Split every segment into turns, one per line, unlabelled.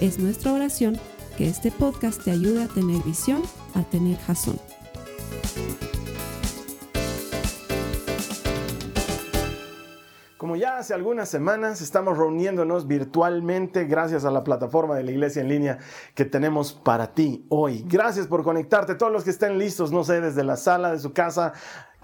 Es nuestra oración que este podcast te ayude a tener visión, a tener jazón.
Como ya hace algunas semanas estamos reuniéndonos virtualmente gracias a la plataforma de la iglesia en línea que tenemos para ti hoy. Gracias por conectarte. Todos los que estén listos, no sé, desde la sala de su casa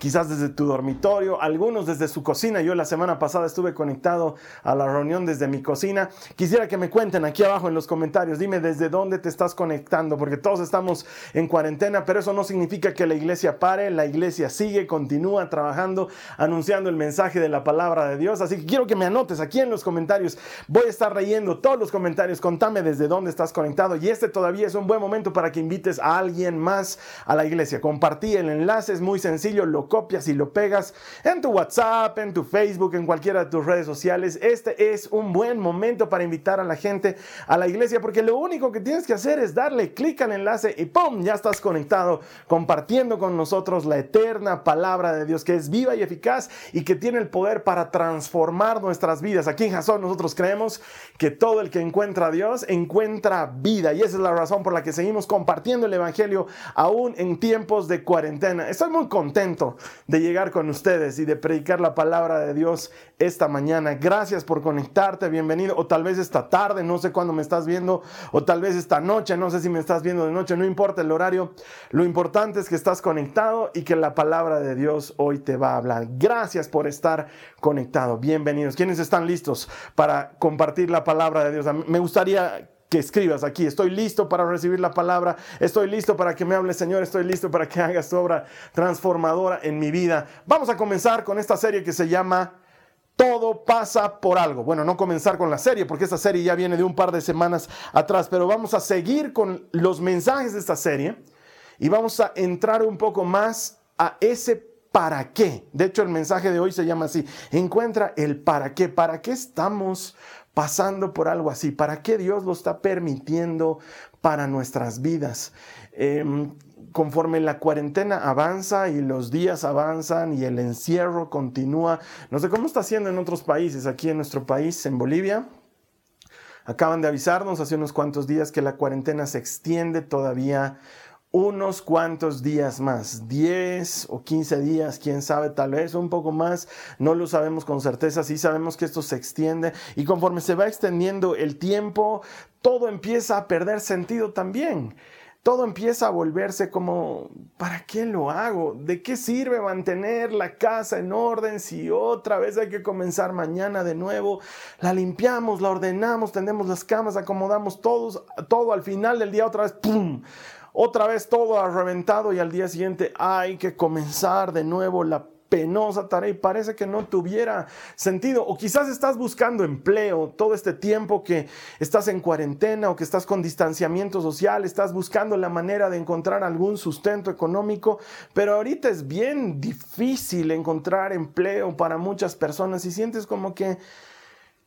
quizás desde tu dormitorio, algunos desde su cocina. Yo la semana pasada estuve conectado a la reunión desde mi cocina. Quisiera que me cuenten aquí abajo en los comentarios, dime desde dónde te estás conectando, porque todos estamos en cuarentena, pero eso no significa que la iglesia pare, la iglesia sigue, continúa trabajando, anunciando el mensaje de la palabra de Dios. Así que quiero que me anotes aquí en los comentarios. Voy a estar leyendo todos los comentarios, contame desde dónde estás conectado y este todavía es un buen momento para que invites a alguien más a la iglesia. Compartí el enlace, es muy sencillo, lo copias y lo pegas en tu WhatsApp, en tu Facebook, en cualquiera de tus redes sociales. Este es un buen momento para invitar a la gente a la iglesia porque lo único que tienes que hacer es darle clic al enlace y ¡pum! Ya estás conectado compartiendo con nosotros la eterna palabra de Dios que es viva y eficaz y que tiene el poder para transformar nuestras vidas. Aquí en Jason nosotros creemos que todo el que encuentra a Dios encuentra vida y esa es la razón por la que seguimos compartiendo el Evangelio aún en tiempos de cuarentena. Estoy muy contento de llegar con ustedes y de predicar la palabra de Dios esta mañana. Gracias por conectarte, bienvenido. O tal vez esta tarde, no sé cuándo me estás viendo, o tal vez esta noche, no sé si me estás viendo de noche, no importa el horario. Lo importante es que estás conectado y que la palabra de Dios hoy te va a hablar. Gracias por estar conectado. Bienvenidos. ¿Quiénes están listos para compartir la palabra de Dios? Me gustaría que escribas aquí. Estoy listo para recibir la palabra. Estoy listo para que me hable Señor. Estoy listo para que hagas tu obra transformadora en mi vida. Vamos a comenzar con esta serie que se llama todo pasa por algo. Bueno, no comenzar con la serie, porque esta serie ya viene de un par de semanas atrás, pero vamos a seguir con los mensajes de esta serie y vamos a entrar un poco más a ese para qué. De hecho, el mensaje de hoy se llama así, encuentra el para qué, para qué estamos pasando por algo así? ¿Para qué Dios lo está permitiendo para nuestras vidas? Em, conforme la cuarentena avanza y los días avanzan y el encierro continúa, no sé cómo está haciendo en otros países, aquí en nuestro país, en Bolivia. Acaban de avisarnos hace unos cuantos días que la cuarentena se extiende todavía unos cuantos días más, 10 o 15 días, quién sabe, tal vez un poco más, no lo sabemos con certeza, sí sabemos que esto se extiende y conforme se va extendiendo el tiempo, todo empieza a perder sentido también. Todo empieza a volverse como, ¿para qué lo hago? ¿De qué sirve mantener la casa en orden si otra vez hay que comenzar mañana de nuevo? La limpiamos, la ordenamos, tendemos las camas, acomodamos todos, todo al final del día otra vez, ¡pum! Otra vez todo ha reventado y al día siguiente hay que comenzar de nuevo la penosa tarea y parece que no tuviera sentido. O quizás estás buscando empleo todo este tiempo que estás en cuarentena o que estás con distanciamiento social, estás buscando la manera de encontrar algún sustento económico, pero ahorita es bien difícil encontrar empleo para muchas personas y sientes como que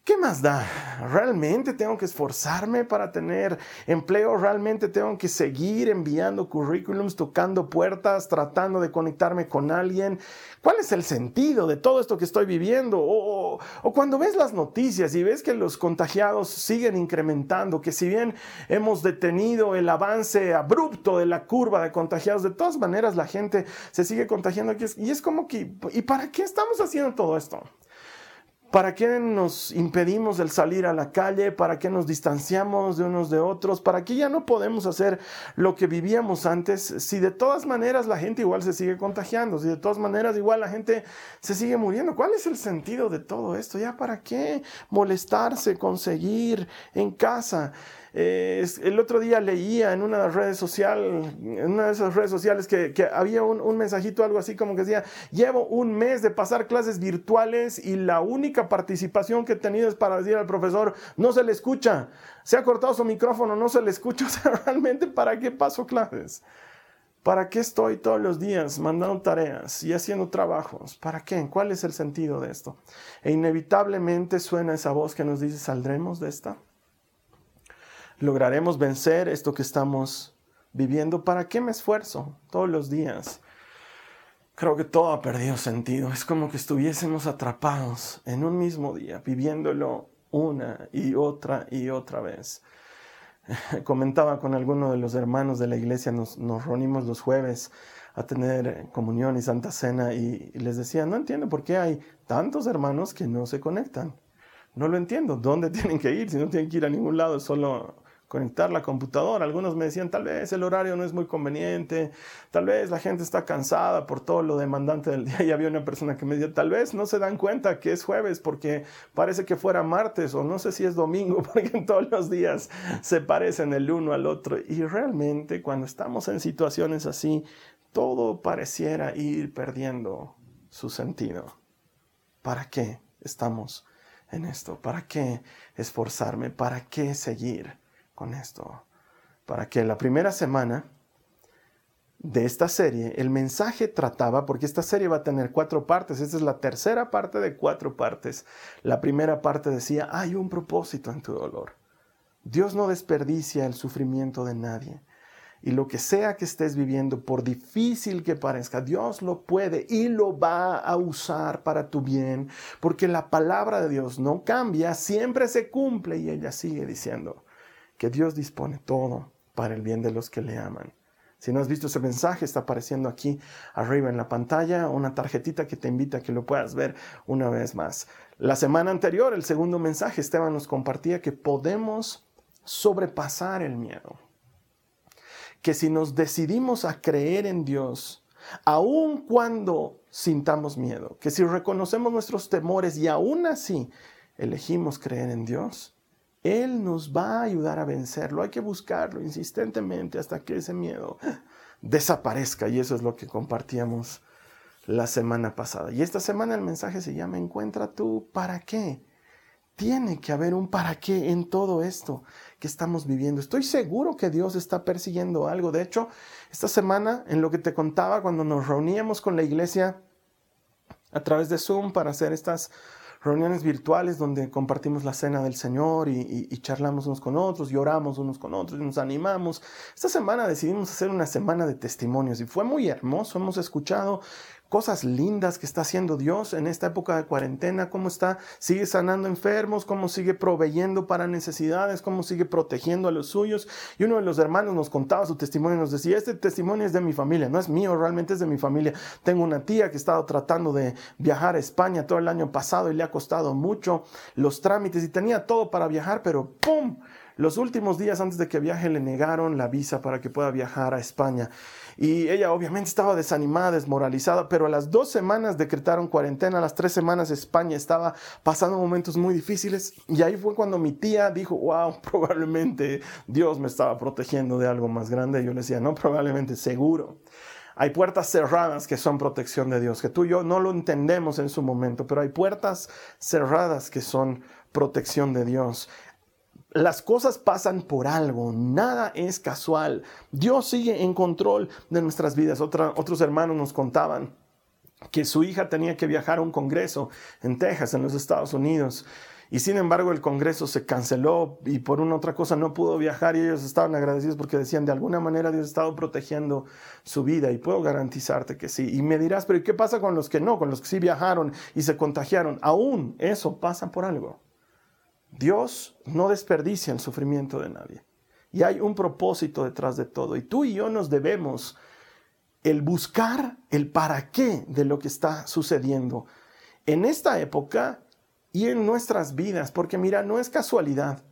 ¿Qué más da? ¿Realmente tengo que esforzarme para tener empleo? ¿Realmente tengo que seguir enviando currículums, tocando puertas, tratando de conectarme con alguien? ¿Cuál es el sentido de todo esto que estoy viviendo? O, cuando ves las noticias y ves que los contagiados siguen incrementando, que si bien hemos detenido el avance abrupto de la curva de contagiados, de todas maneras la gente se sigue contagiando y es como que, ¿y para qué estamos haciendo todo esto? ¿Para qué nos impedimos el salir a la calle? ¿Para qué nos distanciamos de unos de otros? ¿Para qué ya no podemos hacer lo que vivíamos antes? Si de todas maneras la gente igual se sigue contagiando, si de todas maneras igual la gente se sigue muriendo, ¿cuál es el sentido de todo esto? ¿Ya para qué molestarse, conseguir en casa? Eh, el otro día leía en una redes social, en una de esas redes sociales que, había un, un, mensajito, algo así como que decía, llevo un mes de pasar clases virtuales y la única participación que he tenido es para decir al profesor, no se le escucha, se ha cortado su micrófono, no se le escucha, o sea, realmente, ¿para qué paso clases? ¿Para qué estoy todos los días mandando tareas y haciendo trabajos? ¿Para qué? ¿Cuál es el sentido de esto? E inevitablemente suena esa voz que nos dice, ¿saldremos de esta? ¿Lograremos vencer esto que estamos viviendo? ¿Para qué me esfuerzo todos los días? Creo que todo ha perdido sentido. Es como que estuviésemos atrapados en un mismo día, viviéndolo una y otra y otra vez. comentaba con alguno de los hermanos de la iglesia, nos, reunimos los jueves a tener comunión y santa cena y, y, les decía, no entiendo por qué hay tantos hermanos que no se conectan. No lo entiendo. ¿Dónde tienen que ir? Si no tienen que ir a ningún lado, solo conectar la computadora. Algunos me decían, tal vez el horario no es muy conveniente, tal vez la gente está cansada por todo lo demandante del día. Y había una persona que me decía, tal vez no se dan cuenta que es jueves porque parece que fuera martes o no sé si es domingo porque todos los días se parecen el uno al otro. Y realmente cuando estamos en situaciones así, todo pareciera ir perdiendo su sentido. ¿Para qué estamos en esto? ¿Para qué esforzarme? ¿Para qué seguir? Con esto, para que la primera semana de esta serie, el mensaje trataba, porque esta serie va a tener cuatro partes, esta es la tercera parte de cuatro partes. La primera parte decía, hay un propósito en tu dolor. Dios no desperdicia el sufrimiento de nadie. Y lo que sea que estés viviendo, por difícil que parezca, Dios lo puede y lo va a usar para tu bien, porque la palabra de Dios no cambia, siempre se cumple y ella sigue diciendo, que Dios dispone todo para el bien de los que le aman. Si no has visto ese mensaje, está apareciendo aquí arriba en la pantalla una tarjetita que te invita a que lo puedas ver una vez más. La semana anterior, el segundo mensaje, Esteban nos compartía que podemos sobrepasar el miedo. Que si nos decidimos a creer en Dios, aun cuando sintamos miedo, que si reconocemos nuestros temores y aún así elegimos creer en Dios, él nos va a ayudar a vencerlo. Hay que buscarlo insistentemente hasta que ese miedo desaparezca. Y eso es lo que compartíamos la semana pasada. Y esta semana el mensaje se llama Encuentra tú para qué. Tiene que haber un para qué en todo esto que estamos viviendo. Estoy seguro que Dios está persiguiendo algo. De hecho, esta semana, en lo que te contaba, cuando nos reuníamos con la iglesia a través de Zoom para hacer estas reuniones virtuales donde compartimos la cena del Señor y, charlamos unos con otros, lloramos unos con otros y nos animamos. Esta semana decidimos hacer una semana de testimonios y fue muy hermoso. Hemos escuchado cosas lindas que está haciendo Dios en esta época de cuarentena, cómo está, sigue sanando enfermos, cómo sigue proveyendo para necesidades, cómo sigue protegiendo a los suyos. Y uno de los hermanos nos contaba su testimonio, nos decía, este testimonio es de mi familia, no es mío, realmente es de mi familia. Tengo una tía que ha estado tratando de viajar a España todo el año pasado y le ha costado mucho los trámites y tenía todo para viajar, pero ¡pum! Los últimos días antes de que viaje le negaron la visa para que pueda viajar a España. Y ella obviamente estaba desanimada, desmoralizada, pero a las dos semanas decretaron cuarentena, a las tres semanas España estaba pasando momentos muy difíciles. Y ahí fue cuando mi tía dijo, wow, probablemente Dios me estaba protegiendo de algo más grande. Y yo le decía, no, probablemente, seguro. Hay puertas cerradas que son protección de Dios, que tú y yo no lo entendemos en su momento, pero hay puertas cerradas que son protección de Dios. Las cosas pasan por algo, nada es casual. Dios sigue en control de nuestras vidas. otros hermanos nos contaban que su hija tenía que viajar a un congreso en Texas, en los Estados Unidos. Y sin embargo el congreso se canceló y por una otra cosa no pudo viajar y ellos estaban agradecidos porque decían de alguna manera Dios ha estado protegiendo su vida y puedo garantizarte que sí. Y me dirás, pero ¿qué pasa con los que no? Con los que sí viajaron y se contagiaron. Aún eso pasa por algo. Dios no desperdicia el sufrimiento de nadie. Y hay un propósito detrás de todo. Y tú y yo nos debemos el buscar el para qué de lo que está sucediendo en esta época y en nuestras vidas. Porque mira, no es casualidad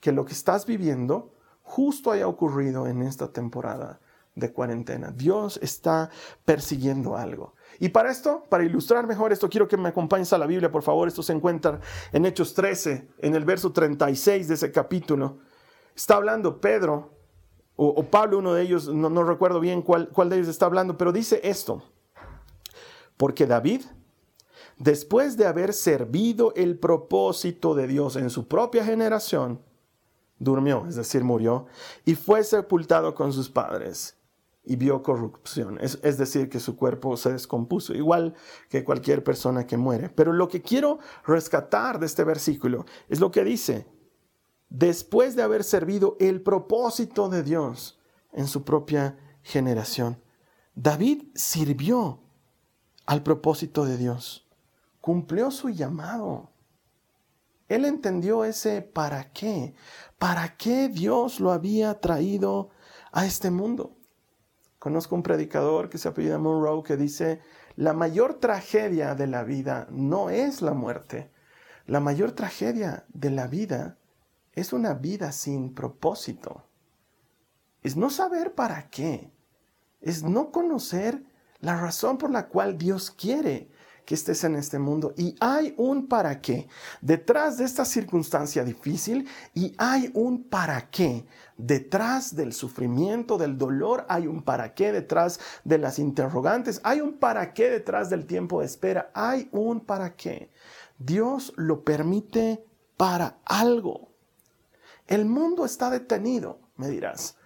que lo que estás viviendo justo haya ocurrido en esta temporada de cuarentena. Dios está persiguiendo algo. Y para esto, para ilustrar mejor esto, quiero que me acompañes a la Biblia, por favor. Esto se encuentra en Hechos 13, en el verso 36 de ese capítulo. Está hablando Pedro, o, Pablo, uno de ellos, no, recuerdo bien cuál, cuál de ellos está hablando, pero dice esto. Porque David, después de haber servido el propósito de Dios en su propia generación, durmió, es decir, murió, y fue sepultado con sus padres y vio corrupción, es, es, decir, que su cuerpo se descompuso, igual que cualquier persona que muere. Pero lo que quiero rescatar de este versículo es lo que dice, después de haber servido el propósito de Dios en su propia generación, David sirvió al propósito de Dios, cumplió su llamado. Él entendió ese para qué, para qué Dios lo había traído a este mundo. Conozco un predicador que se apellida Monroe que dice, la mayor tragedia de la vida no es la muerte. La mayor tragedia de la vida es una vida sin propósito. Es no saber para qué. Es no conocer la razón por la cual Dios quiere que estés en este mundo. Y hay un para qué detrás de esta circunstancia difícil y hay un para qué detrás del sufrimiento, del dolor. Hay un para qué detrás de las interrogantes. Hay un para qué detrás del tiempo de espera. Hay un para qué. Dios lo permite para algo. El mundo está detenido, me dirás.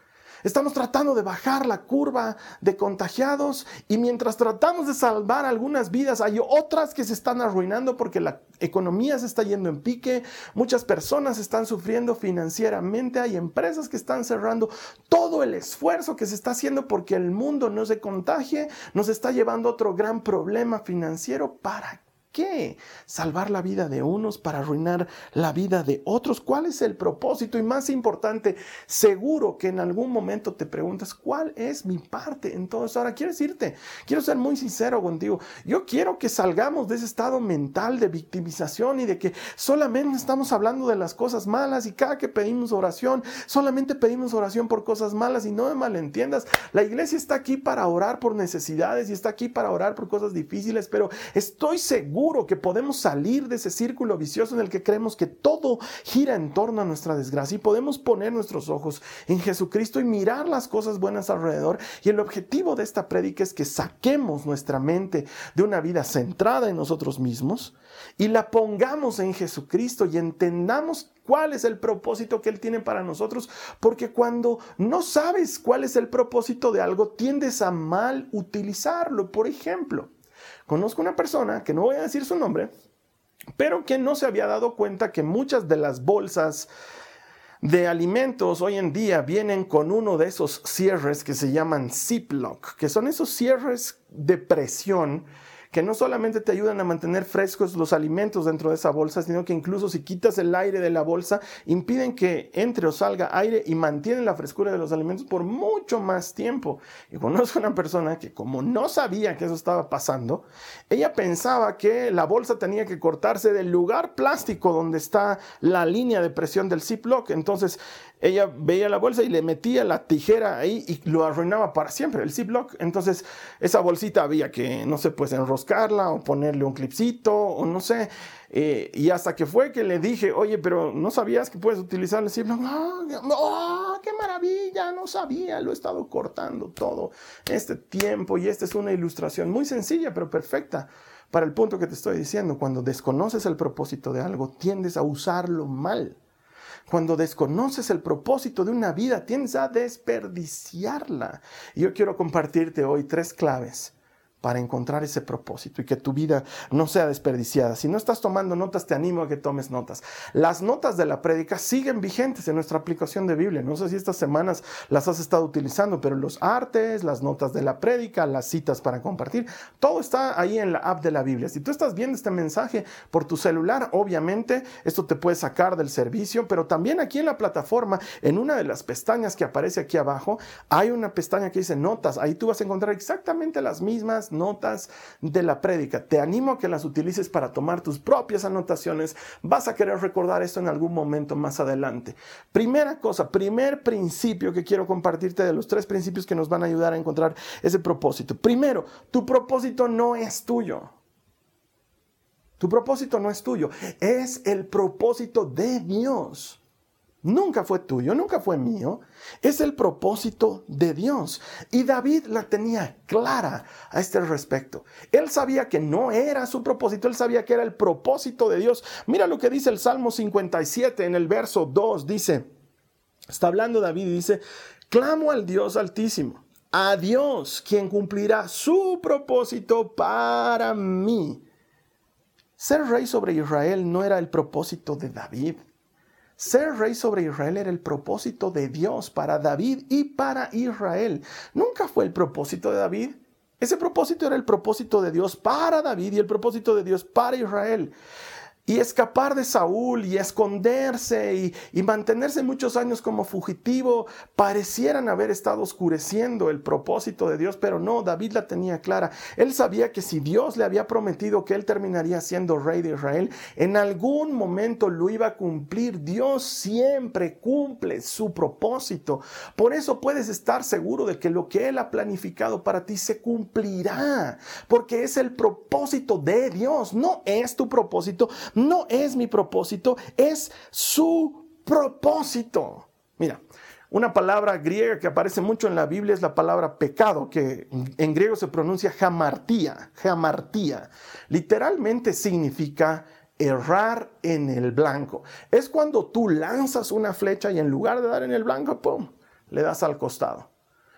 Estamos tratando de bajar la curva de contagiados y mientras tratamos de salvar algunas vidas, hay otras que se están arruinando porque la economía se está yendo en pique, muchas personas están sufriendo financieramente, hay empresas que están cerrando. Todo el esfuerzo que se está haciendo porque el mundo no se contagie nos está llevando a otro gran problema financiero. ¿Para qué salvar la vida de unos para arruinar la vida de otros? ¿Cuál es el propósito? Y más importante, seguro que en algún momento te preguntas, ¿cuál es mi parte en todo eso? Ahora, quiero decirte, quiero ser muy sincero contigo, yo quiero que salgamos de ese estado mental de victimización y de que solamente estamos hablando de las cosas malas y cada que pedimos oración, solamente pedimos oración por cosas malas y no me malentiendas, la iglesia está aquí para orar por necesidades y está aquí para orar por cosas difíciles, pero estoy seguro que podemos salir de ese círculo vicioso en el que creemos que todo gira en torno a nuestra desgracia y podemos poner nuestros ojos en Jesucristo y mirar las cosas buenas alrededor. Y el objetivo de esta prédica es que saquemos nuestra mente de una vida centrada en nosotros mismos y la pongamos en Jesucristo y entendamos cuál es el propósito que Él tiene para nosotros, porque cuando no sabes cuál es el propósito de algo, tiendes a mal utilizarlo. Por ejemplo, Conozco una persona, que no voy a decir su nombre, pero que no se había dado cuenta que muchas de las bolsas de alimentos hoy en día vienen con uno de esos cierres que se llaman Ziploc, que son esos cierres de presión que no solamente te ayudan a mantener frescos los alimentos dentro de esa bolsa, sino que incluso si quitas el aire de la bolsa, impiden que entre o salga aire y mantienen la frescura de los alimentos por mucho más tiempo. Y conozco una persona que como no sabía que eso estaba pasando, ella pensaba que la bolsa tenía que cortarse del lugar plástico donde está la línea de presión del Ziploc. Entonces ella veía la bolsa y le metía la tijera ahí y lo arruinaba para siempre, el Ziploc. Entonces, esa bolsita había que, no sé, pues enroscarla o ponerle un clipcito o no sé. Eh, y hasta que fue que le dije, oye, pero no sabías que puedes utilizar el Ziploc. ¡Oh, qué maravilla! No sabía, lo he estado cortando todo este tiempo y esta es una ilustración muy sencilla, pero perfecta para el punto que te estoy diciendo. Cuando desconoces el propósito de algo, tiendes a usarlo mal. Cuando desconoces el propósito de una vida, tiendes a desperdiciarla. Y yo quiero compartirte hoy tres claves para encontrar ese propósito y que tu vida no sea desperdiciada. Si no estás tomando notas, te animo a que tomes notas. Las notas de la prédica siguen vigentes en nuestra aplicación de Biblia. No sé si estas semanas las has estado utilizando, pero los artes, las notas de la prédica, las citas para compartir, todo está ahí en la app de la Biblia. Si tú estás viendo este mensaje por tu celular, obviamente esto te puede sacar del servicio, pero también aquí en la plataforma, en una de las pestañas que aparece aquí abajo, hay una pestaña que dice notas. Ahí tú vas a encontrar exactamente las mismas notas de la prédica. Te animo a que las utilices para tomar tus propias anotaciones. Vas a querer recordar esto en algún momento más adelante. Primera cosa, primer principio que quiero compartirte de los tres principios que nos van a ayudar a encontrar ese propósito. Primero, tu propósito no es tuyo. Tu propósito no es tuyo, es el propósito de Dios. Nunca fue tuyo, nunca fue mío. Es el propósito de Dios. Y David la tenía clara a este respecto. Él sabía que no era su propósito, él sabía que era el propósito de Dios. Mira lo que dice el Salmo 57 en el verso 2. Dice, está hablando David y dice, clamo al Dios altísimo, a Dios quien cumplirá su propósito para mí. Ser rey sobre Israel no era el propósito de David. Ser rey sobre Israel era el propósito de Dios para David y para Israel. Nunca fue el propósito de David. Ese propósito era el propósito de Dios para David y el propósito de Dios para Israel y escapar de Saúl y esconderse y, mantenerse muchos años como fugitivo, parecieran haber estado oscureciendo el propósito de Dios, pero no, David la tenía clara. Él sabía que si Dios le había prometido que él terminaría siendo rey de Israel, en algún momento lo iba a cumplir. Dios siempre cumple su propósito. Por eso puedes estar seguro de que lo que él ha planificado para ti se cumplirá, porque es el propósito de Dios, no es tu propósito no es mi propósito, es su propósito. Mira, una palabra griega que aparece mucho en la Biblia es la palabra pecado, que en griego se pronuncia jamartía, jamartía. Literalmente significa errar en el blanco. Es cuando tú lanzas una flecha y en lugar de dar en el blanco, ¡pum!, le das al costado.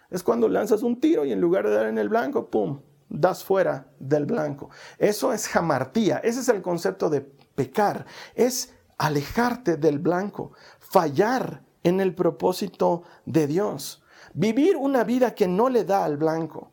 Es cuando lanzas un tiro y en lugar de dar en el blanco, ¡pum!, das fuera del blanco. Eso es jamartía. Ese es el concepto de pecar, es alejarte del blanco, fallar en el propósito de Dios, vivir una vida que no le da al blanco.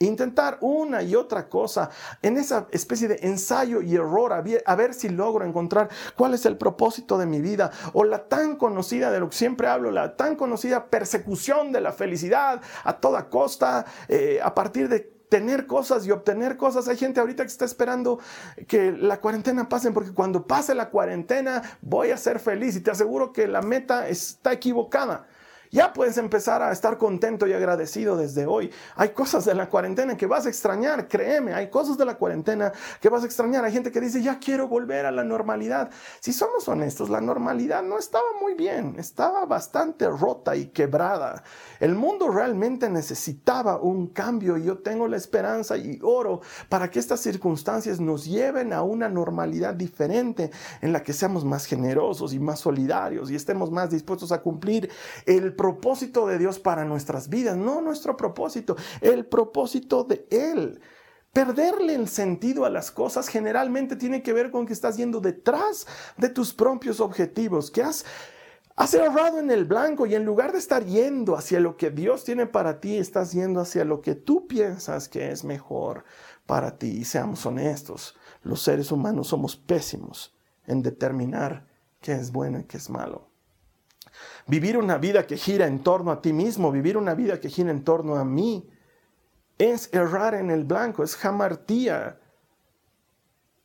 Intentar una y otra cosa en esa especie de ensayo y error, a ver, si logro encontrar cuál es el propósito de mi vida, o la tan conocida de lo que siempre hablo, la tan conocida persecución de la felicidad a toda costa, eh, a partir de tener cosas y obtener cosas. Hay gente ahorita que está esperando que la cuarentena pase porque cuando pase la cuarentena voy a ser feliz y te aseguro que la meta está equivocada. Ya puedes empezar a estar contento y agradecido desde hoy. Hay cosas de la cuarentena que vas a extrañar, créeme, hay cosas de la cuarentena que vas a extrañar. Hay gente que dice, ya quiero volver a la normalidad. Si somos honestos, la normalidad no estaba muy bien, estaba bastante rota y quebrada. El mundo realmente necesitaba un cambio y yo tengo la esperanza y oro para que estas circunstancias nos lleven a una normalidad diferente en la que seamos más generosos y más solidarios y estemos más dispuestos a cumplir el propósito de Dios para nuestras vidas, no nuestro propósito, el propósito de Él. Perderle el sentido a las cosas generalmente tiene que ver con que estás yendo detrás de tus propios objetivos, que has, has errado en el blanco y en lugar de estar yendo hacia lo que Dios tiene para ti, estás yendo hacia lo que tú piensas que es mejor para ti. Seamos honestos, los seres humanos somos pésimos en determinar qué es bueno y qué es malo. Vivir una vida que gira en torno a ti mismo, vivir una vida que gira en torno a mí, es errar en el blanco, es jamartía.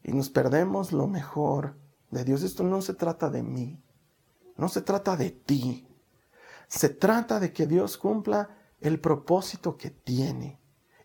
Y nos perdemos lo mejor de Dios. Esto no se trata de mí, no se trata de ti. Se trata de que Dios cumpla el propósito que tiene.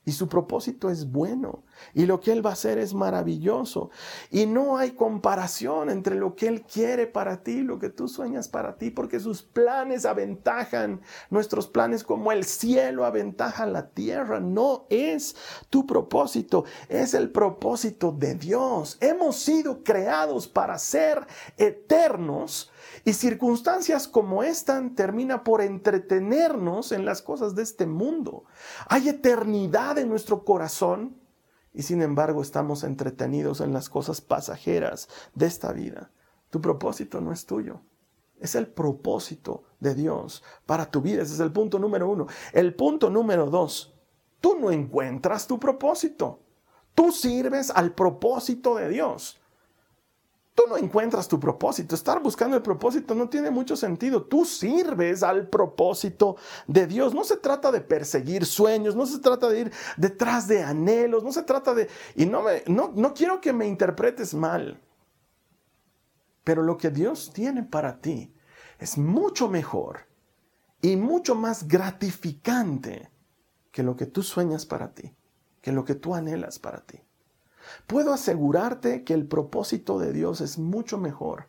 Y su propósito es bueno. Y lo que Él va a hacer es maravilloso. Y no hay comparación entre lo que Él quiere para ti y lo que tú sueñas para ti, porque sus planes aventajan nuestros planes como el cielo aventaja la tierra. No es tu propósito, es el propósito de Dios. Hemos sido creados para ser eternos y circunstancias como esta termina por entretenernos en las cosas de este mundo. Hay eternidad en nuestro corazón y sin embargo estamos entretenidos en las cosas pasajeras de esta vida. Tu propósito no es tuyo. Es el propósito de Dios para tu vida. Ese es el punto número uno. El punto número dos. Tú no encuentras tu propósito. Tú sirves al propósito de Dios tú no encuentras tu propósito. Estar buscando el propósito no tiene mucho sentido. Tú sirves al propósito de Dios. No se trata de perseguir sueños, no se trata de ir detrás de anhelos, no se trata de... Y no, me, no, no quiero que me interpretes mal, pero lo que Dios tiene para ti es mucho mejor y mucho más gratificante que lo que tú sueñas para ti, que lo que tú anhelas para ti. Puedo asegurarte que el propósito de Dios es mucho mejor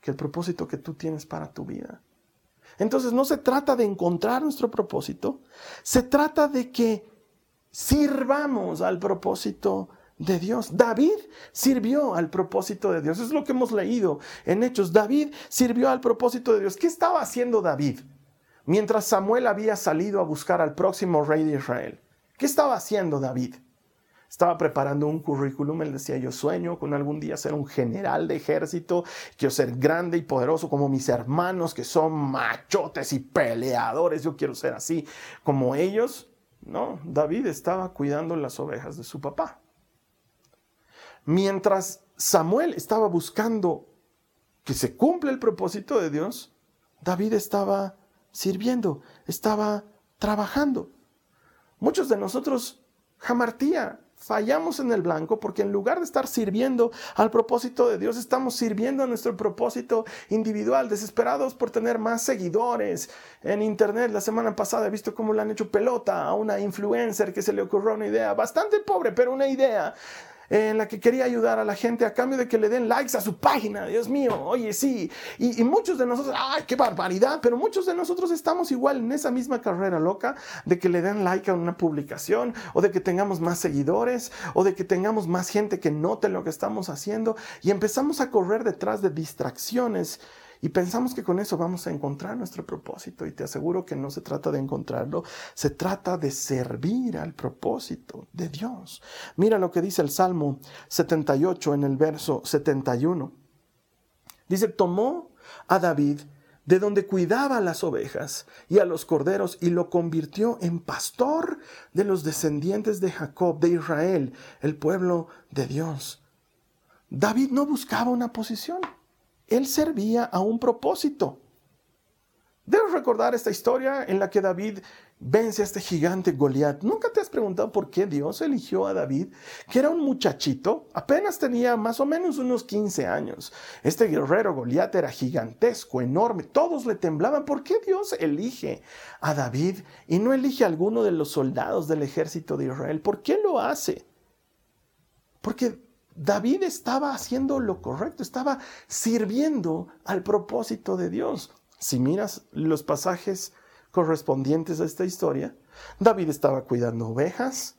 que el propósito que tú tienes para tu vida. Entonces no se trata de encontrar nuestro propósito, se trata de que sirvamos al propósito de Dios. David sirvió al propósito de Dios. Es lo que hemos leído en Hechos. David sirvió al propósito de Dios. ¿Qué estaba haciendo David mientras Samuel había salido a buscar al próximo rey de Israel? ¿Qué estaba haciendo David? Estaba preparando un currículum, él decía, yo sueño con algún día ser un general de ejército, quiero ser grande y poderoso como mis hermanos que son machotes y peleadores, yo quiero ser así como ellos. No, David estaba cuidando las ovejas de su papá. Mientras Samuel estaba buscando que se cumpla el propósito de Dios, David estaba sirviendo, estaba trabajando. Muchos de nosotros, jamartía, fallamos en el blanco porque en lugar de estar sirviendo al propósito de Dios, estamos sirviendo a nuestro propósito individual, desesperados por tener más seguidores. En internet la semana pasada he visto cómo le han hecho pelota a una influencer que se le ocurrió una idea bastante pobre, pero una idea en la que quería ayudar a la gente a cambio de que le den likes a su página. Dios mío, oye, sí. Y, muchos de nosotros, ¡ay, qué barbaridad! Pero muchos de nosotros estamos igual en esa misma carrera loca de que le den like a una publicación o de que tengamos más seguidores o de que tengamos más gente que note lo que estamos haciendo y empezamos a correr detrás de distracciones y pensamos que con eso vamos a encontrar nuestro propósito y te aseguro que no se trata de encontrarlo, se trata de servir al propósito de Dios. Mira lo que dice el Salmo 78 en el verso 71. Dice, tomó a David de donde cuidaba las ovejas y a los corderos y lo convirtió en pastor de los descendientes de Jacob, de Israel, el pueblo de Dios. David no buscaba una posición él servía a un propósito. Debes recordar esta historia en la que David vence a este gigante Goliat. ¿Nunca te has preguntado por qué Dios eligió a David, que era un muchachito, apenas tenía más o menos unos 15 años? Este guerrero Goliat era gigantesco, enorme, todos le temblaban. ¿Por qué Dios elige a David y no elige a alguno de los soldados del ejército de Israel? ¿Por qué lo hace? Porque David estaba haciendo lo correcto, estaba sirviendo al propósito de Dios. Si miras los pasajes correspondientes a esta historia, David estaba cuidando ovejas,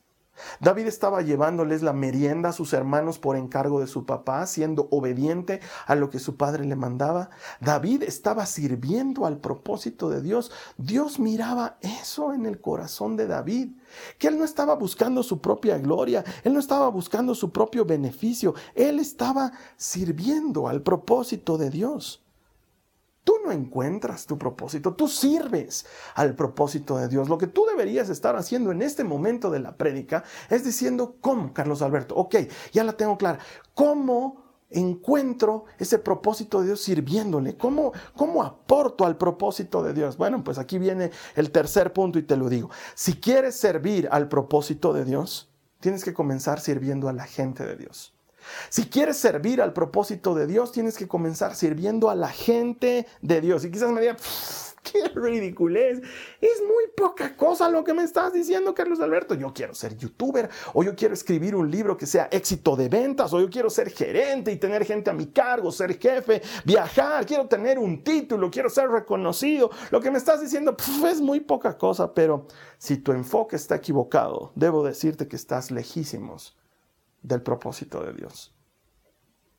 David estaba llevándoles la merienda a sus hermanos por encargo de su papá, siendo obediente a lo que su padre le mandaba. David estaba sirviendo al propósito de Dios. Dios miraba eso en el corazón de David, que él no estaba buscando su propia gloria, él no estaba buscando su propio beneficio, él estaba sirviendo al propósito de Dios. Tú no encuentras tu propósito, tú sirves al propósito de Dios. Lo que tú deberías estar haciendo en este momento de la prédica es diciendo, ¿cómo, Carlos Alberto? Ok, ya la tengo clara. ¿Cómo encuentro ese propósito de Dios sirviéndole? ¿Cómo, ¿Cómo aporto al propósito de Dios? Bueno, pues aquí viene el tercer punto y te lo digo. Si quieres servir al propósito de Dios, tienes que comenzar sirviendo a la gente de Dios. Si quieres servir al propósito de Dios, tienes que comenzar sirviendo a la gente de Dios. Y quizás me digan, qué ridiculez. Es muy poca cosa lo que me estás diciendo, Carlos Alberto. Yo quiero ser youtuber, o yo quiero escribir un libro que sea éxito de ventas, o yo quiero ser gerente y tener gente a mi cargo, ser jefe, viajar, quiero tener un título, quiero ser reconocido. Lo que me estás diciendo es muy poca cosa, pero si tu enfoque está equivocado, debo decirte que estás lejísimos del propósito de Dios.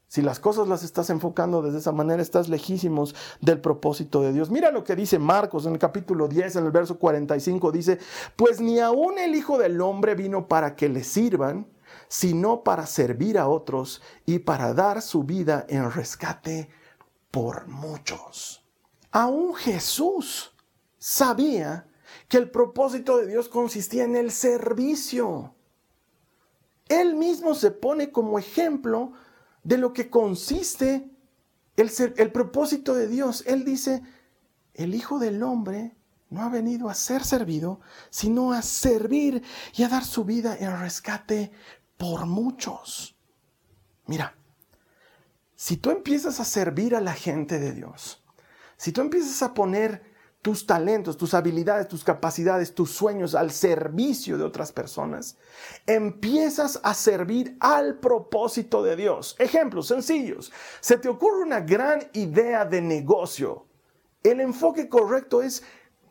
Si las cosas las estás enfocando desde esa manera, estás lejísimos del propósito de Dios. Mira lo que dice Marcos en el capítulo 10, en el verso 45, dice, pues ni aún el Hijo del Hombre vino para que le sirvan, sino para servir a otros y para dar su vida en rescate por muchos. Aún Jesús sabía que el propósito de Dios consistía en el servicio. Él mismo se pone como ejemplo de lo que consiste el, el propósito de Dios. Él dice, el Hijo del Hombre no ha venido a ser servido, sino a servir y a dar su vida en rescate por muchos. Mira, si tú empiezas a servir a la gente de Dios, si tú empiezas a poner tus talentos, tus habilidades, tus capacidades, tus sueños al servicio de otras personas, empiezas a servir al propósito de Dios. Ejemplos sencillos. Se te ocurre una gran idea de negocio. El enfoque correcto es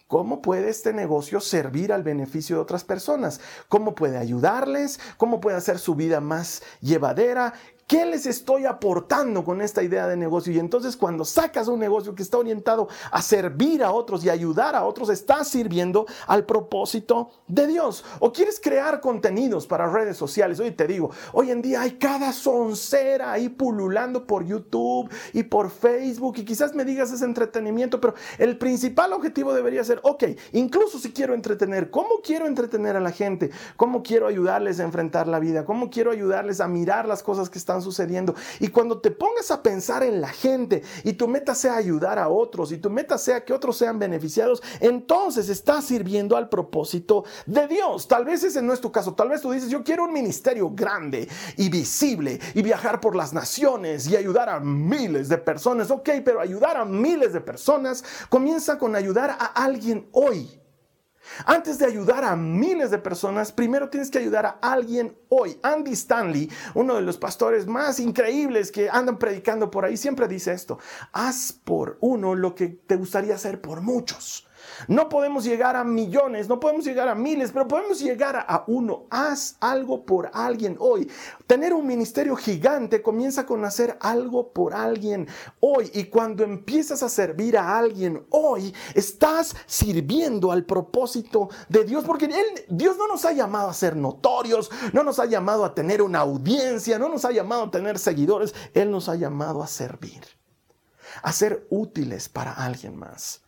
¿Cómo puede este negocio servir al beneficio de otras personas? ¿Cómo puede ayudarles? ¿Cómo puede hacer su vida más llevadera? ¿Qué les estoy aportando con esta idea de negocio? Y entonces cuando sacas un negocio que está orientado a servir a otros y ayudar a otros, estás sirviendo al propósito de Dios. O quieres crear contenidos para redes sociales. Hoy te digo, hoy en día hay cada soncera ahí pululando por YouTube y por Facebook y quizás me digas es entretenimiento, pero el principal objetivo debería ser, ok, incluso si quiero entretener, ¿cómo quiero entretener a la gente? ¿Cómo quiero ayudarles a enfrentar la vida? ¿Cómo quiero ayudarles a mirar las cosas que están sucediendo. Y cuando te pongas a pensar en la gente y tu meta sea ayudar a otros y tu meta sea que otros sean beneficiados, entonces estás sirviendo al propósito de Dios. Tal vez ese no es tu caso. Tal vez tú dices, yo quiero un ministerio grande y visible y viajar por las naciones y ayudar a miles de personas. Ok, pero ayudar a miles de personas comienza con ayudar a alguien hoy. Antes de ayudar a miles de personas, primero tienes que ayudar a alguien hoy. Andy Stanley, uno de los pastores más increíbles que andan predicando por ahí, siempre dice esto, haz por uno lo que te gustaría hacer por muchos. No podemos llegar a millones, no podemos llegar a miles, pero podemos llegar a uno. Haz algo por alguien hoy. Tener un ministerio gigante comienza con hacer algo por alguien hoy. Y cuando empiezas a servir a alguien hoy, estás sirviendo al propósito de Dios. Porque Dios no nos ha llamado a ser notorios, no nos ha llamado a tener una audiencia, no nos ha llamado a tener seguidores. Él nos ha llamado a servir, a ser útiles para alguien más.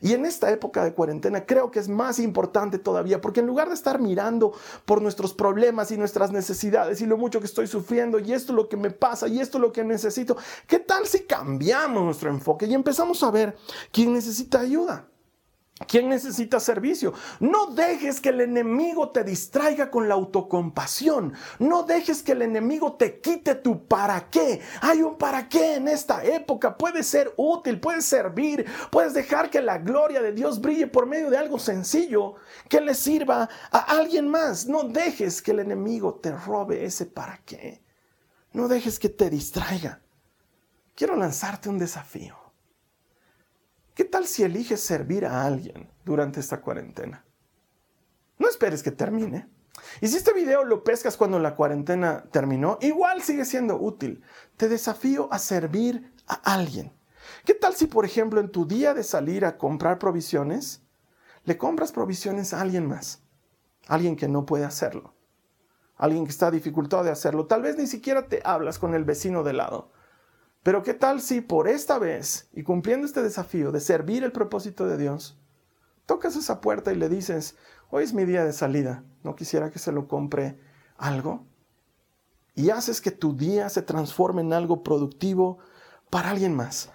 Y en esta época de cuarentena creo que es más importante todavía, porque en lugar de estar mirando por nuestros problemas y nuestras necesidades y lo mucho que estoy sufriendo y esto es lo que me pasa y esto es lo que necesito, ¿qué tal si cambiamos nuestro enfoque y empezamos a ver quién necesita ayuda? ¿Quién necesita servicio? No dejes que el enemigo te distraiga con la autocompasión. No dejes que el enemigo te quite tu para qué. Hay un para qué en esta época. Puede ser útil, puede servir. Puedes dejar que la gloria de Dios brille por medio de algo sencillo que le sirva a alguien más. No dejes que el enemigo te robe ese para qué. No dejes que te distraiga. Quiero lanzarte un desafío. ¿Qué tal si eliges servir a alguien durante esta cuarentena? No esperes que termine. Y si este video lo pescas cuando la cuarentena terminó, igual sigue siendo útil. Te desafío a servir a alguien. ¿Qué tal si, por ejemplo, en tu día de salir a comprar provisiones, le compras provisiones a alguien más? Alguien que no puede hacerlo. Alguien que está dificultado de hacerlo. Tal vez ni siquiera te hablas con el vecino de lado pero ¿qué tal si por esta vez, y cumpliendo este desafío de servir el propósito de Dios, tocas esa puerta y le dices, hoy es mi día de salida, no quisiera que se lo compre algo? Y haces que tu día se transforme en algo productivo para alguien más.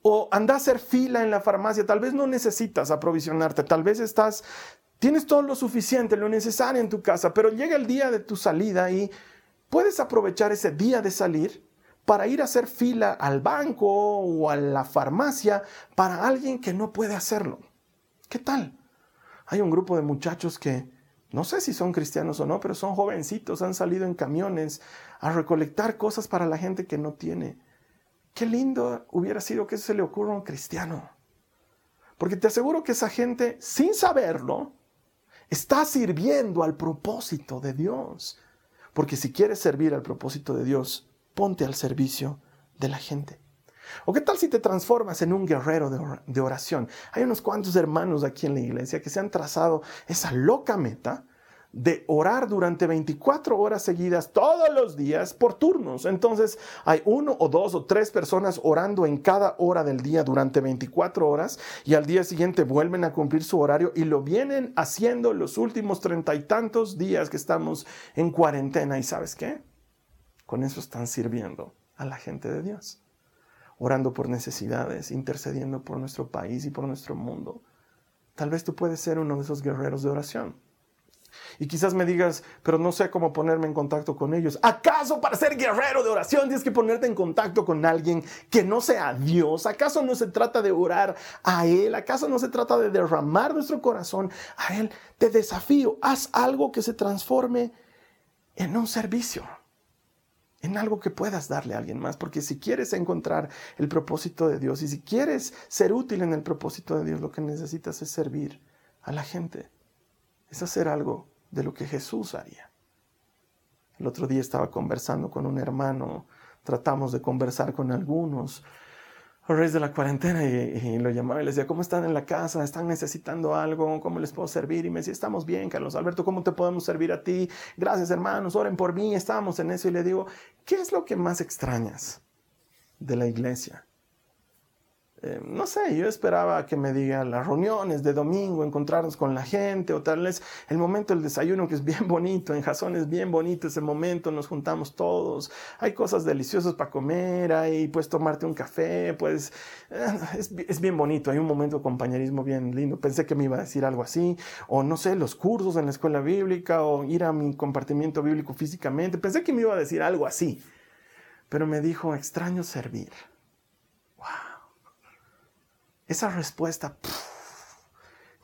O anda a hacer fila en la farmacia, tal vez no necesitas aprovisionarte, tal vez estás, tienes todo lo suficiente, lo necesario en tu casa, pero llega el día de tu salida y puedes aprovechar ese día de salir para ir a hacer fila al banco o a la farmacia para alguien que no puede hacerlo. ¿Qué tal? Hay un grupo de muchachos que no sé si son cristianos o no, pero son jovencitos, han salido en camiones a recolectar cosas para la gente que no tiene. Qué lindo hubiera sido que se le ocurra a un cristiano. Porque te aseguro que esa gente, sin saberlo, está sirviendo al propósito de Dios. Porque si quieres servir al propósito de Dios, ponte al servicio de la gente. ¿O qué tal si te transformas en un guerrero de oración? Hay unos cuantos hermanos aquí en la iglesia que se han trazado esa loca meta de orar durante 24 horas seguidas todos los días por turnos. Entonces hay uno o dos o tres personas orando en cada hora del día durante 24 horas y al día siguiente vuelven a cumplir su horario y lo vienen haciendo los últimos treinta y tantos días que estamos en cuarentena. ¿Y sabes qué? Con eso están sirviendo a la gente de Dios, orando por necesidades, intercediendo por nuestro país y por nuestro mundo. Tal vez tú puedes ser uno de esos guerreros de oración. Y quizás me digas, pero no sé cómo ponerme en contacto con ellos. ¿Acaso para ser guerrero de oración tienes que ponerte en contacto con alguien que no sea Dios? ¿Acaso no se trata de orar a Él? ¿Acaso no se trata de derramar nuestro corazón a Él? Te desafío, haz algo que se transforme en un servicio, en algo que puedas darle a alguien más. Porque si quieres encontrar el propósito de Dios y si quieres ser útil en el propósito de Dios, lo que necesitas es servir a la gente es hacer algo de lo que Jesús haría. El otro día estaba conversando con un hermano, tratamos de conversar con algunos a raíz de la cuarentena y, lo llamaba y les decía, ¿cómo están en la casa? ¿Están necesitando algo? ¿Cómo les puedo servir? Y me decía, estamos bien, Carlos Alberto, ¿cómo te podemos servir a ti? Gracias, hermanos, oren por mí, estábamos en eso y le digo, ¿qué es lo que más extrañas de la iglesia? Eh, no sé, yo esperaba que me digan las reuniones de domingo, encontrarnos con la gente, o tal vez el momento del desayuno que es bien bonito, en Jason es bien bonito ese momento, nos juntamos todos, hay cosas deliciosas para comer, hay puedes tomarte un café, pues es, es, bien bonito, hay un momento de compañerismo bien lindo, pensé que me iba a decir algo así, o no sé, los cursos en la escuela bíblica, o ir a mi compartimiento bíblico físicamente, pensé que me iba a decir algo así, pero me dijo, extraño servir. Esa respuesta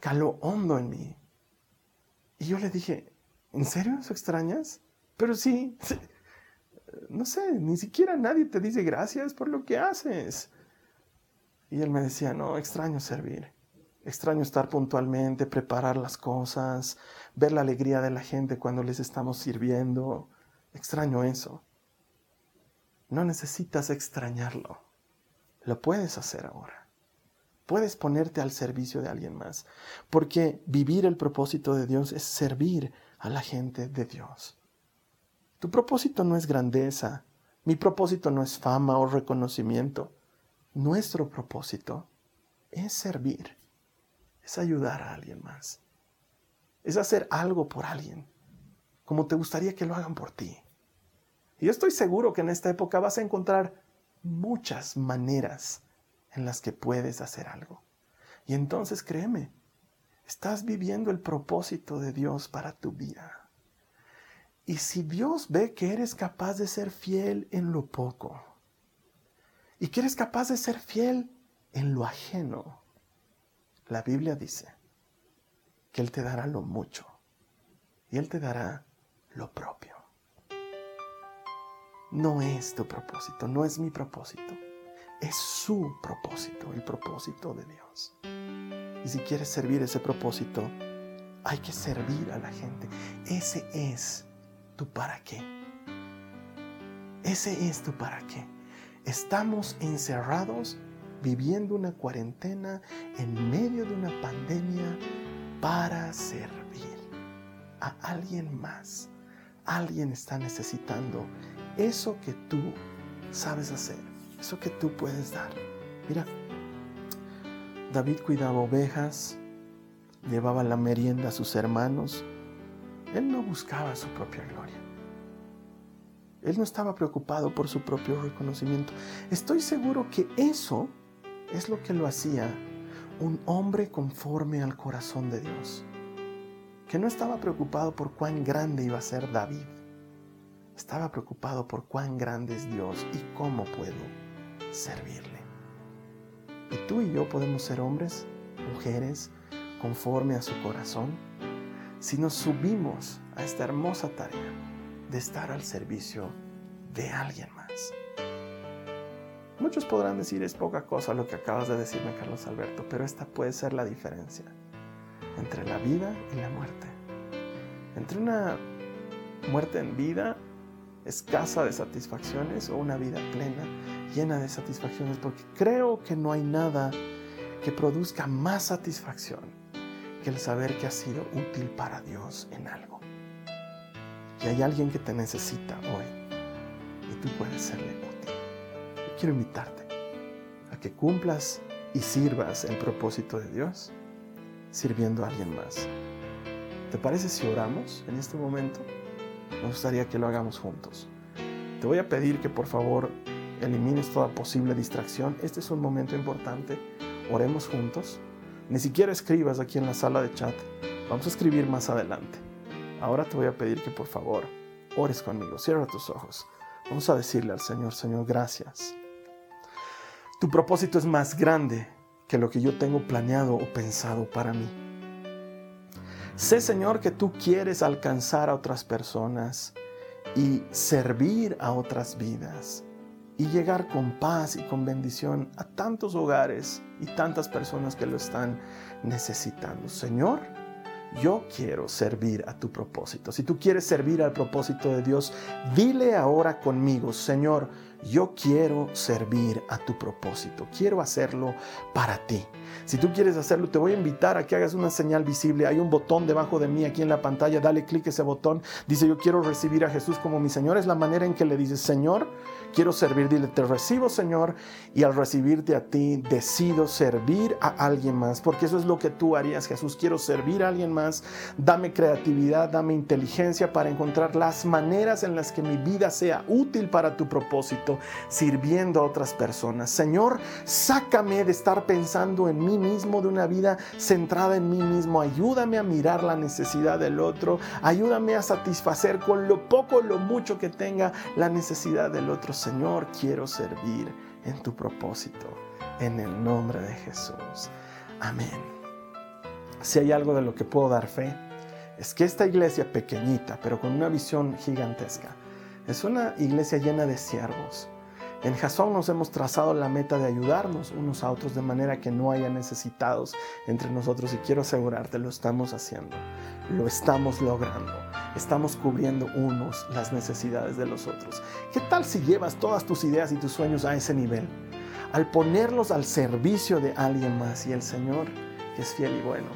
caló hondo en mí. Y yo le dije, ¿en serio eso extrañas? Pero sí, no sé, ni siquiera nadie te dice gracias por lo que haces. Y él me decía, no, extraño servir. Extraño estar puntualmente, preparar las cosas, ver la alegría de la gente cuando les estamos sirviendo. Extraño eso. No necesitas extrañarlo. Lo puedes hacer ahora puedes ponerte al servicio de alguien más, porque vivir el propósito de Dios es servir a la gente de Dios. Tu propósito no es grandeza, mi propósito no es fama o reconocimiento. Nuestro propósito es servir, es ayudar a alguien más, es hacer algo por alguien, como te gustaría que lo hagan por ti. Y yo estoy seguro que en esta época vas a encontrar muchas maneras en las que puedes hacer algo. Y entonces créeme, estás viviendo el propósito de Dios para tu vida. Y si Dios ve que eres capaz de ser fiel en lo poco, y que eres capaz de ser fiel en lo ajeno, la Biblia dice que Él te dará lo mucho y Él te dará lo propio. No es tu propósito, no es mi propósito es su propósito, el propósito de Dios. Y si quieres servir ese propósito, hay que servir a la gente. Ese es tu para qué. Ese es tu para qué. Estamos encerrados viviendo una cuarentena en medio de una pandemia para servir a alguien más. Alguien está necesitando eso que tú sabes hacer eso que tú puedes dar. Mira, David cuidaba ovejas, llevaba la merienda a sus hermanos. Él no buscaba su propia gloria. Él no estaba preocupado por su propio reconocimiento. Estoy seguro que eso es lo que lo hacía un hombre conforme al corazón de Dios, que no estaba preocupado por cuán grande iba a ser David, estaba preocupado por cuán grande es Dios y cómo puedo servirle. Y tú y yo podemos ser hombres, mujeres, conforme a su corazón, si nos subimos a esta hermosa tarea de estar al servicio de alguien más. Muchos podrán decir es poca cosa lo que acabas de decirme, Carlos Alberto, pero esta puede ser la diferencia entre la vida y la muerte. Entre una muerte en vida escasa de satisfacciones o una vida plena llena de satisfacciones, porque creo que no hay nada que produzca más satisfacción que el saber que has sido útil para Dios en algo. Y hay alguien que te necesita hoy y tú puedes serle útil. Yo quiero invitarte a que cumplas y sirvas el propósito de Dios sirviendo a alguien más. ¿Te parece si oramos en este momento? Me gustaría que lo hagamos juntos. Te voy a pedir que por favor elimines toda posible distracción. Este es un momento importante. Oremos juntos. Ni siquiera escribas aquí en la sala de chat. Vamos a escribir más adelante. Ahora te voy a pedir que por favor ores conmigo. Cierra tus ojos. Vamos a decirle al Señor, Señor, gracias. Tu propósito es más grande que lo que yo tengo planeado o pensado para mí. Sé, Señor, que tú quieres alcanzar a otras personas y servir a otras vidas y llegar con paz y con bendición a tantos hogares y tantas personas que lo están necesitando. Señor, yo quiero servir a tu propósito. Si tú quieres servir al propósito de Dios, dile ahora conmigo, Señor, yo quiero servir a tu propósito, quiero hacerlo para ti. Si tú quieres hacerlo, te voy a invitar a que hagas una señal visible. Hay un botón debajo de mí aquí en la pantalla, dale clic ese botón. Dice, yo quiero recibir a Jesús como mi Señor. Es la manera en que le dices, Señor, quiero servir. Dile, te recibo, Señor, y al recibirte a ti, decido servir a alguien más, porque eso es lo que tú harías, Jesús. Quiero servir a alguien más. Dame creatividad, dame inteligencia para encontrar las maneras en las que mi vida sea útil para tu propósito, sirviendo a otras personas. Señor, sácame de estar pensando en mí mismo, de una vida centrada en mí mismo. Ayúdame a mirar la necesidad del otro. Ayúdame a satisfacer con lo poco, lo mucho que tenga la necesidad del otro. Señor, quiero servir en tu propósito. En el nombre de Jesús. Amén. Si hay algo de lo que puedo dar fe, es que esta iglesia pequeñita, pero con una visión gigantesca, es una iglesia llena de siervos en Jasón nos hemos trazado la meta de ayudarnos unos a otros de manera que no haya necesitados entre nosotros y quiero asegurarte, lo estamos haciendo, lo estamos logrando, estamos cubriendo unos las necesidades de los otros. ¿Qué tal si llevas todas tus ideas y tus sueños a ese nivel? Al ponerlos al servicio de alguien más y el Señor, que es fiel y bueno,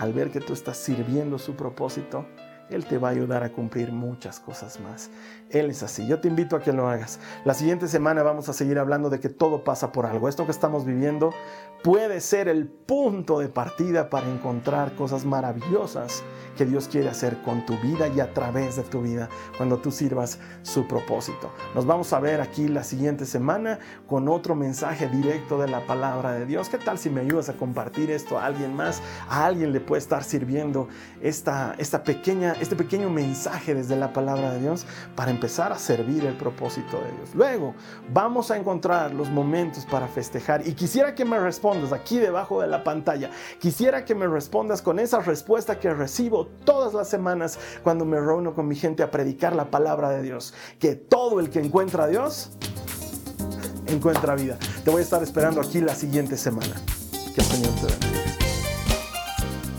al ver que tú estás sirviendo su propósito, él te va a ayudar a cumplir muchas cosas más. Él es así. Yo te invito a que lo hagas. La siguiente semana vamos a seguir hablando de que todo pasa por algo. Esto que estamos viviendo puede ser el punto de partida para encontrar cosas maravillosas que Dios quiere hacer con tu vida y a través de tu vida cuando tú sirvas su propósito. Nos vamos a ver aquí la siguiente semana con otro mensaje directo de la palabra de Dios. ¿Qué tal si me ayudas a compartir esto a alguien más? A alguien le puede estar sirviendo esta, esta pequeña, este pequeño mensaje desde la palabra de Dios para empezar a servir el propósito de Dios. Luego vamos a encontrar los momentos para festejar y quisiera que me respondas aquí debajo de la pantalla. Quisiera que me respondas con esa respuesta que recibo todas las semanas cuando me reúno con mi gente a predicar la palabra de Dios. Que todo el que encuentra a Dios encuentra vida. Te voy a estar esperando aquí la siguiente semana. Que el Señor te bendiga.